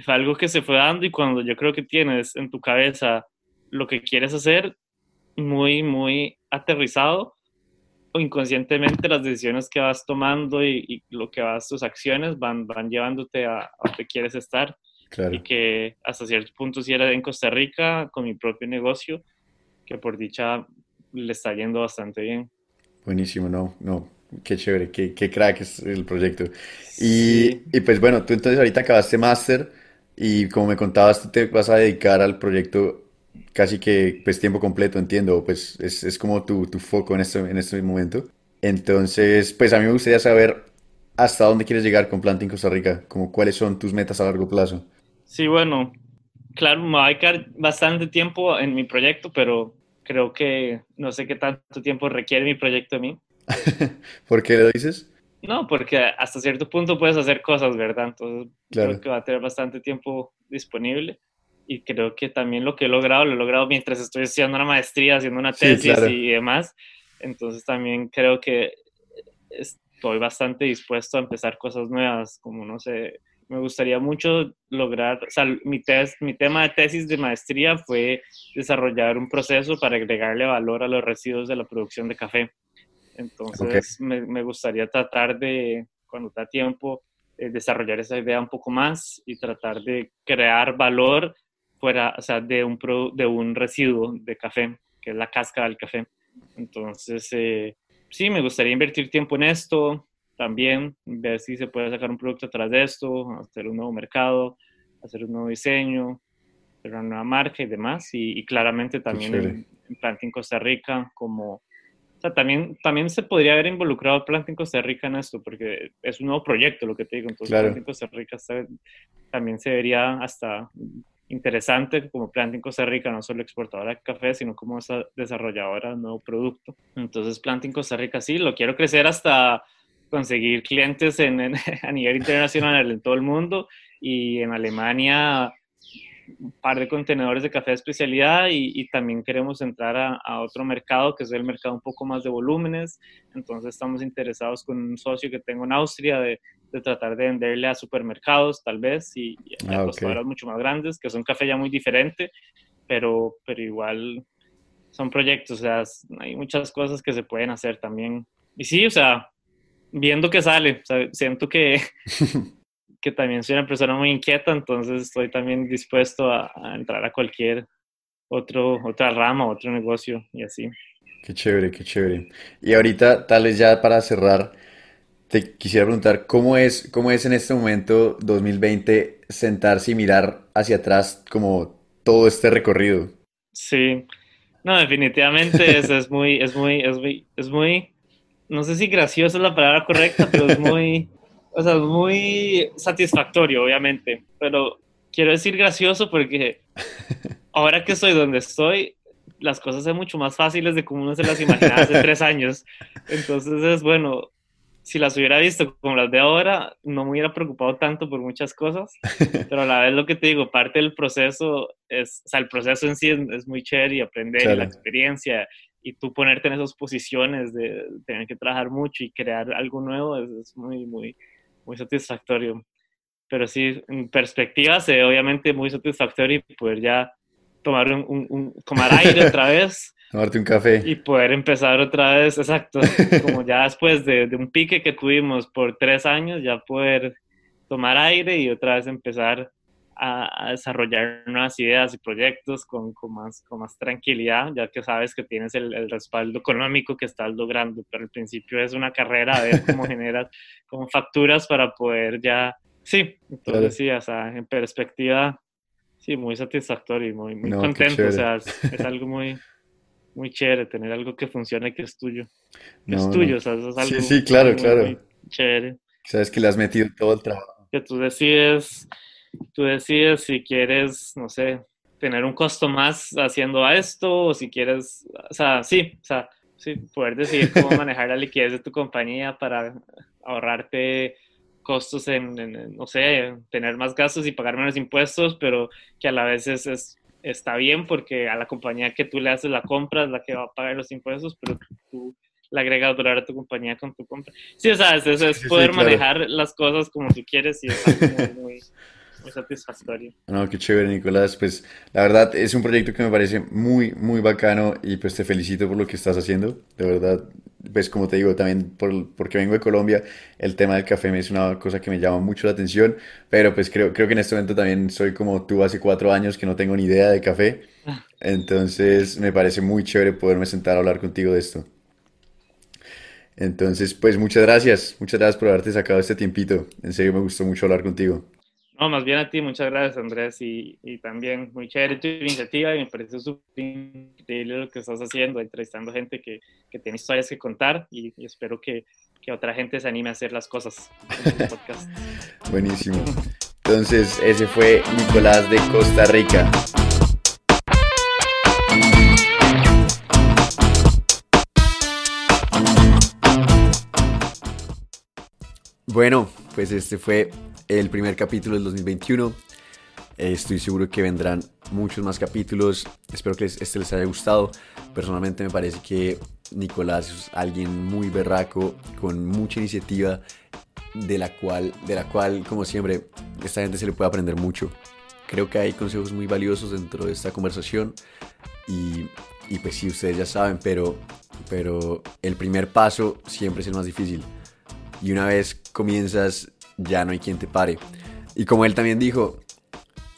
fue algo que se fue dando y cuando yo creo que tienes en tu cabeza lo que quieres hacer muy, muy aterrizado, o inconscientemente las decisiones que vas tomando y, lo que vas, tus acciones van, van llevándote a, a donde quieres estar. Y que hasta cierto punto si era en Costa Rica con mi propio negocio, que por dicha le está yendo bastante bien. Buenísimo, no, no, qué chévere, qué, qué crack es el proyecto. Y, y, pues bueno, tú entonces ahorita acabaste máster y como me contabas, tú te vas a dedicar al proyecto casi que pues tiempo completo, entiendo, pues es, es como tu, tu, foco en este, en este momento. Entonces, pues a mí me gustaría saber hasta dónde quieres llegar con Planting Costa Rica, como cuáles son tus metas a largo plazo. Sí, bueno, claro, me va a dedicar bastante tiempo en mi proyecto, pero creo que no sé qué tanto tiempo requiere mi proyecto de mí. ¿Por qué lo dices? No, porque hasta cierto punto puedes hacer cosas, ¿verdad? Entonces creo que va a tener bastante tiempo disponible y creo que también lo que he logrado, lo he logrado mientras estoy haciendo una maestría, haciendo una tesis y demás. Entonces también creo que estoy bastante dispuesto a empezar cosas nuevas, como no sé, me gustaría mucho lograr, o sea, mi, mi tema de tesis de maestría fue desarrollar un proceso para agregarle valor a los residuos de la producción de café. Entonces, me, me, gustaría tratar de, cuando da tiempo, eh, desarrollar esa idea un poco más y tratar de crear valor fuera, o sea, de un, de un residuo de café, que es la cáscara del café. Entonces, eh, sí, me gustaría invertir tiempo en esto, también ver si se puede sacar un producto atrás de esto, hacer un nuevo mercado, hacer un nuevo diseño, hacer una nueva marca y demás. Y, claramente también en, Planting Costa Rica como... O sea, también, también se podría haber involucrado Planting Costa Rica en esto, porque es un nuevo proyecto, lo que te digo. Entonces, Planting Costa Rica también se vería hasta interesante como Planting Costa Rica, no solo exportadora de café, sino como desarrolladora de un nuevo producto. Entonces, Planting Costa Rica sí, lo quiero crecer hasta conseguir clientes en, a nivel internacional en todo el mundo y en Alemania un par de contenedores de café de especialidad y, también queremos entrar a, otro mercado que es el mercado un poco más de volúmenes. Entonces estamos interesados con un socio que tengo en Austria de, tratar de venderle a supermercados tal vez y, a ah, mucho más grandes, que son café ya muy diferente, pero, pero igual son proyectos, o sea, hay muchas cosas que se pueden hacer también. Y sí, o sea, viendo que sale. siento que, que también soy una persona muy inquieta, entonces estoy también dispuesto a, entrar a cualquier otro, otra rama, otro negocio y así. Qué chévere, qué chévere. Y ahorita, tal vez ya para cerrar, te quisiera preguntar, ¿cómo es, cómo es en este momento 2020 sentarse y mirar hacia atrás como todo este recorrido? Sí, no, definitivamente es, es muy, es muy, es muy, es muy no sé si gracioso es la palabra correcta, pero es muy, o sea, muy satisfactorio, obviamente. Pero quiero decir gracioso porque ahora que estoy donde estoy, las cosas son mucho más fáciles de como uno se las imaginaba hace tres años. Entonces es bueno, si las hubiera visto como las de ahora, no me hubiera preocupado tanto por muchas cosas, pero a la vez lo que te digo, parte del proceso es, o sea, el proceso en sí es, muy chévere y aprender la experiencia y tú ponerte en esas posiciones de tener que trabajar mucho y crear algo nuevo es, muy, muy, muy satisfactorio. Pero sí, en perspectiva, se obviamente muy satisfactorio y poder ya tomar un, un, tomar aire otra vez. Tomarte un café. Y poder empezar otra vez, exacto. Como ya después de, de un pique que tuvimos por tres años, ya poder tomar aire y otra vez empezar a, desarrollar nuevas ideas y proyectos con, con, más, con más tranquilidad, ya que sabes que tienes el, el, respaldo económico que estás logrando, pero al principio es una carrera a ver cómo generas como facturas para poder ya, sí, entonces sí, o sea, en perspectiva, sí, muy satisfactorio y muy, muy contento, o sea, es, algo muy muy chévere tener algo que funcione que es tuyo. Que es tuyo, o sea, eso es algo Sí, sí, claro, claro. Muy chévere. Sabes que le has metido todo el trabajo. Que tú decides tú decides si quieres, no sé, tener un costo más haciendo esto o si quieres, o sea, sí, o sea, sí, poder decidir cómo manejar la liquidez de tu compañía para ahorrarte costos en, no sé, tener más gastos y pagar menos impuestos, pero que a la vez es, está bien porque a la compañía que tú le haces la compra es la que va a pagar los impuestos, pero tú le agregas valor a tu compañía con tu compra. Sí, o sea, es, es poder manejar las cosas como tú quieres y es muy satisfactorio. No, qué chévere, Nicolás. Pues la verdad es un proyecto que me parece muy, muy bacano y pues te felicito por lo que estás haciendo. De verdad, pues como te digo, también por, porque vengo de Colombia, el tema del café me es una cosa que me llama mucho la atención, pero pues creo, creo que en este momento también soy como tú hace cuatro años que no tengo ni idea de café. Entonces me parece muy chévere poderme sentar a hablar contigo de esto. Entonces, pues muchas gracias, muchas gracias por haberte sacado este tiempito. En serio me gustó mucho hablar contigo. No, más bien a ti, muchas gracias Andrés y, y también muy chévere tu iniciativa y me parece súper increíble lo que estás haciendo, entrevistando gente que, que tiene historias que contar y, espero que, que, otra gente se anime a hacer las cosas en podcast. Buenísimo. Entonces, ese fue Nicolás de Costa Rica. Bueno, pues este fue el primer capítulo del 2021. Eh, estoy seguro que vendrán muchos más capítulos. Espero que este les haya gustado. Personalmente me parece que Nicolás es alguien muy berraco, con mucha iniciativa, de la cual, de la cual como siempre, esta gente se le puede aprender mucho. Creo que hay consejos muy valiosos dentro de esta conversación y, y pues sí, ustedes ya saben, pero, pero el primer paso siempre es el más difícil. Y una vez comienzas, ya no hay quien te pare. Y como él también dijo,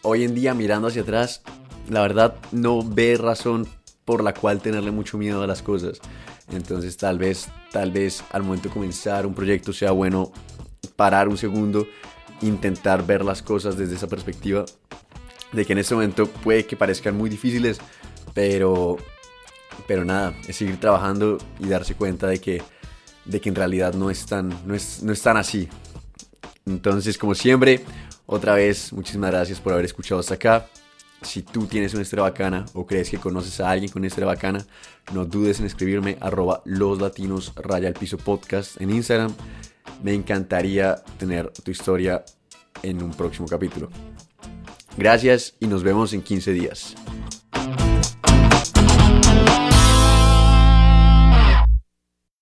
hoy en día mirando hacia atrás, la verdad no ve razón por la cual tenerle mucho miedo a las cosas. Entonces tal vez, tal vez al momento de comenzar un proyecto sea bueno parar un segundo, intentar ver las cosas desde esa perspectiva, de que en este momento puede que parezcan muy difíciles, pero, pero nada, es seguir trabajando y darse cuenta de que, de que en realidad no es, tan, no, es, no es tan así. Entonces, como siempre, otra vez, muchísimas gracias por haber escuchado hasta acá. Si tú tienes una historia bacana o crees que conoces a alguien con una historia bacana, no dudes en escribirme arroba los latinos raya el piso podcast en Instagram. Me encantaría tener tu historia en un próximo capítulo. Gracias y nos vemos en 15 días.